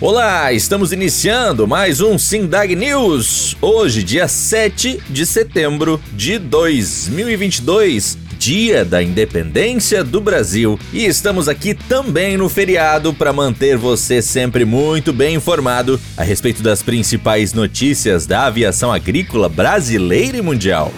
Olá, estamos iniciando mais um Sindag News. Hoje, dia 7 de setembro de 2022, dia da independência do Brasil. E estamos aqui também no feriado para manter você sempre muito bem informado a respeito das principais notícias da aviação agrícola brasileira e mundial.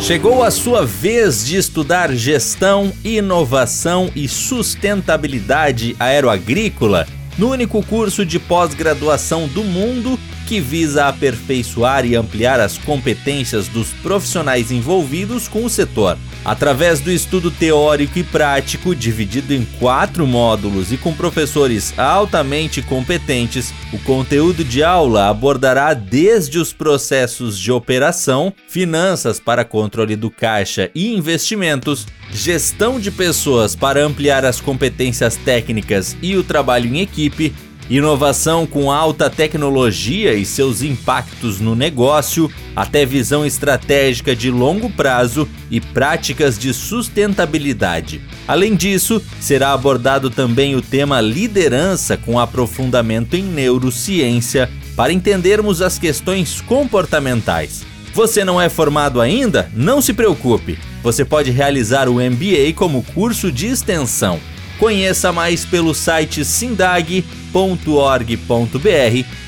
Chegou a sua vez de estudar gestão, inovação e sustentabilidade aeroagrícola no único curso de pós-graduação do mundo que visa aperfeiçoar e ampliar as competências dos profissionais envolvidos com o setor. Através do estudo teórico e prático, dividido em quatro módulos e com professores altamente competentes, o conteúdo de aula abordará desde os processos de operação, finanças para controle do caixa e investimentos, gestão de pessoas para ampliar as competências técnicas e o trabalho em equipe, inovação com alta tecnologia e seus impactos no negócio, até visão estratégica de longo prazo e práticas de sustentabilidade. Além disso, será abordado também o tema liderança com aprofundamento em neurociência para entendermos as questões comportamentais. Você não é formado ainda? Não se preocupe. Você pode realizar o MBA como curso de extensão. Conheça mais pelo site sindag.org.br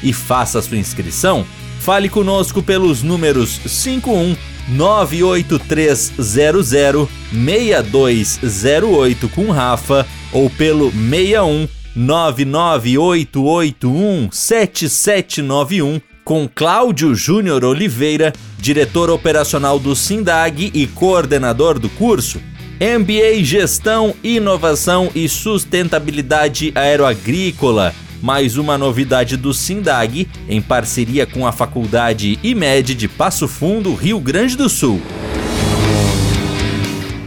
e faça sua inscrição. Fale conosco pelos números 51 98300 6208 com Rafa ou pelo 61 99881 7791 com Cláudio Júnior Oliveira, diretor operacional do Sindag e coordenador do curso. MBA Gestão, Inovação e Sustentabilidade Aeroagrícola. Mais uma novidade do Sindag, em parceria com a Faculdade IMED de Passo Fundo, Rio Grande do Sul.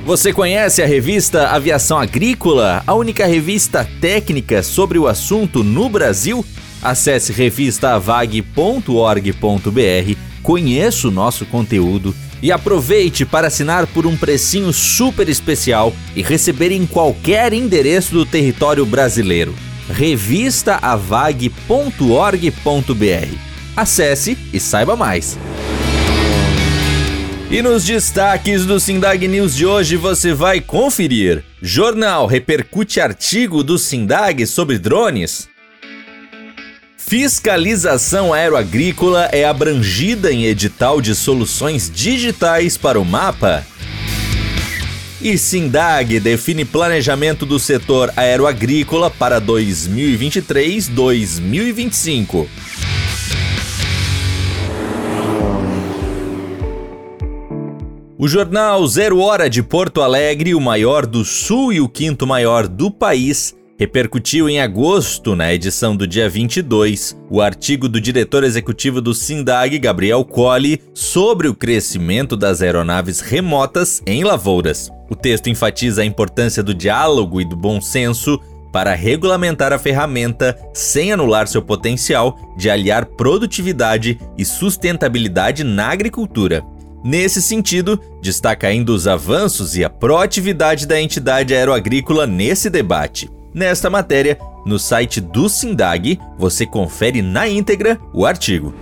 Você conhece a revista Aviação Agrícola, a única revista técnica sobre o assunto no Brasil? Acesse revistavag.org.br, conheça o nosso conteúdo e aproveite para assinar por um precinho super especial e receber em qualquer endereço do território brasileiro. revistaavag.org.br. Acesse e saiba mais. E nos destaques do Sindag News de hoje você vai conferir. Jornal repercute artigo do Sindag sobre drones. Fiscalização aeroagrícola é abrangida em edital de soluções digitais para o mapa. E Sindag define planejamento do setor aeroagrícola para 2023-2025. O jornal Zero Hora de Porto Alegre, o maior do Sul e o quinto maior do país, repercutiu em agosto, na edição do dia 22, o artigo do diretor executivo do SINDAG, Gabriel Colli, sobre o crescimento das aeronaves remotas em lavouras. O texto enfatiza a importância do diálogo e do bom senso para regulamentar a ferramenta sem anular seu potencial de aliar produtividade e sustentabilidade na agricultura. Nesse sentido, destaca ainda os avanços e a proatividade da entidade aeroagrícola nesse debate. Nesta matéria, no site do Sindag, você confere na íntegra o artigo.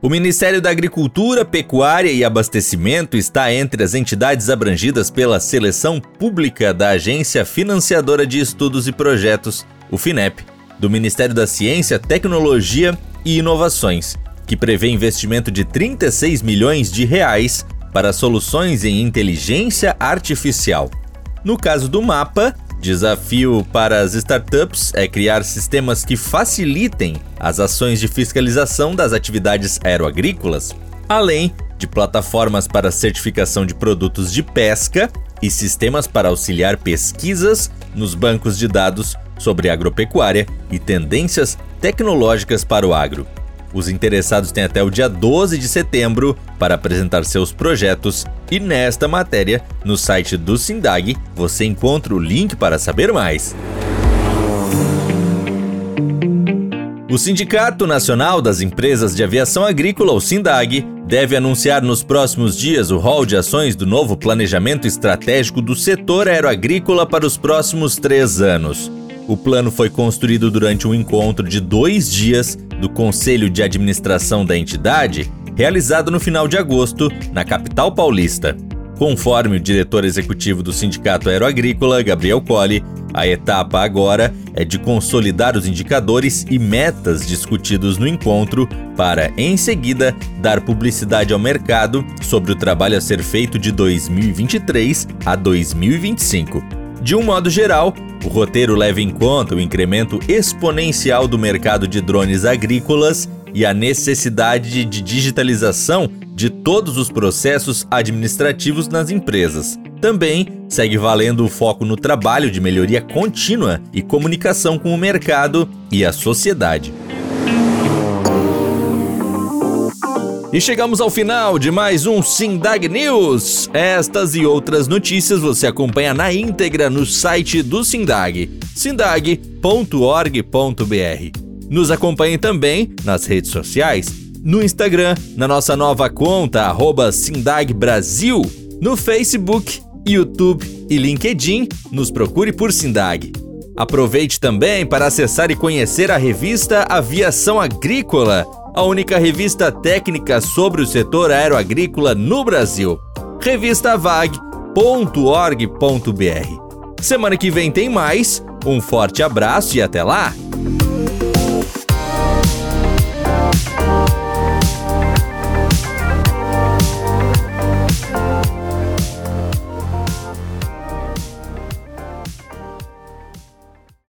O Ministério da Agricultura, Pecuária e Abastecimento está entre as entidades abrangidas pela seleção pública da Agência Financiadora de Estudos e Projetos, o FINEP, do Ministério da Ciência, Tecnologia e Inovações, que prevê investimento de 36 milhões de reais para soluções em inteligência artificial. No caso do mapa, desafio para as startups é criar sistemas que facilitem as ações de fiscalização das atividades aeroagrícolas, além de plataformas para certificação de produtos de pesca e sistemas para auxiliar pesquisas nos bancos de dados sobre agropecuária e tendências tecnológicas para o agro. Os interessados têm até o dia 12 de setembro para apresentar seus projetos e nesta matéria, no site do Sindag, você encontra o link para saber mais. O Sindicato Nacional das Empresas de Aviação Agrícola, o SINDAG, deve anunciar nos próximos dias o rol de ações do novo planejamento estratégico do setor aeroagrícola para os próximos três anos. O plano foi construído durante um encontro de dois dias do Conselho de Administração da entidade, realizado no final de agosto, na capital paulista. Conforme o diretor executivo do Sindicato Aeroagrícola, Gabriel Colli, a etapa agora é de consolidar os indicadores e metas discutidos no encontro para, em seguida, dar publicidade ao mercado sobre o trabalho a ser feito de 2023 a 2025. De um modo geral, o roteiro leva em conta o incremento exponencial do mercado de drones agrícolas e a necessidade de digitalização de todos os processos administrativos nas empresas. Também segue valendo o foco no trabalho de melhoria contínua e comunicação com o mercado e a sociedade. E chegamos ao final de mais um Sindag News. Estas e outras notícias você acompanha na íntegra no site do Sindag, sindag.org.br. Nos acompanhe também nas redes sociais, no Instagram, na nossa nova conta, Sindag Brasil, no Facebook, YouTube e LinkedIn, nos procure por Sindag. Aproveite também para acessar e conhecer a revista Aviação Agrícola, a única revista técnica sobre o setor aeroagrícola no Brasil. revistavag.org.br. Semana que vem tem mais. Um forte abraço e até lá!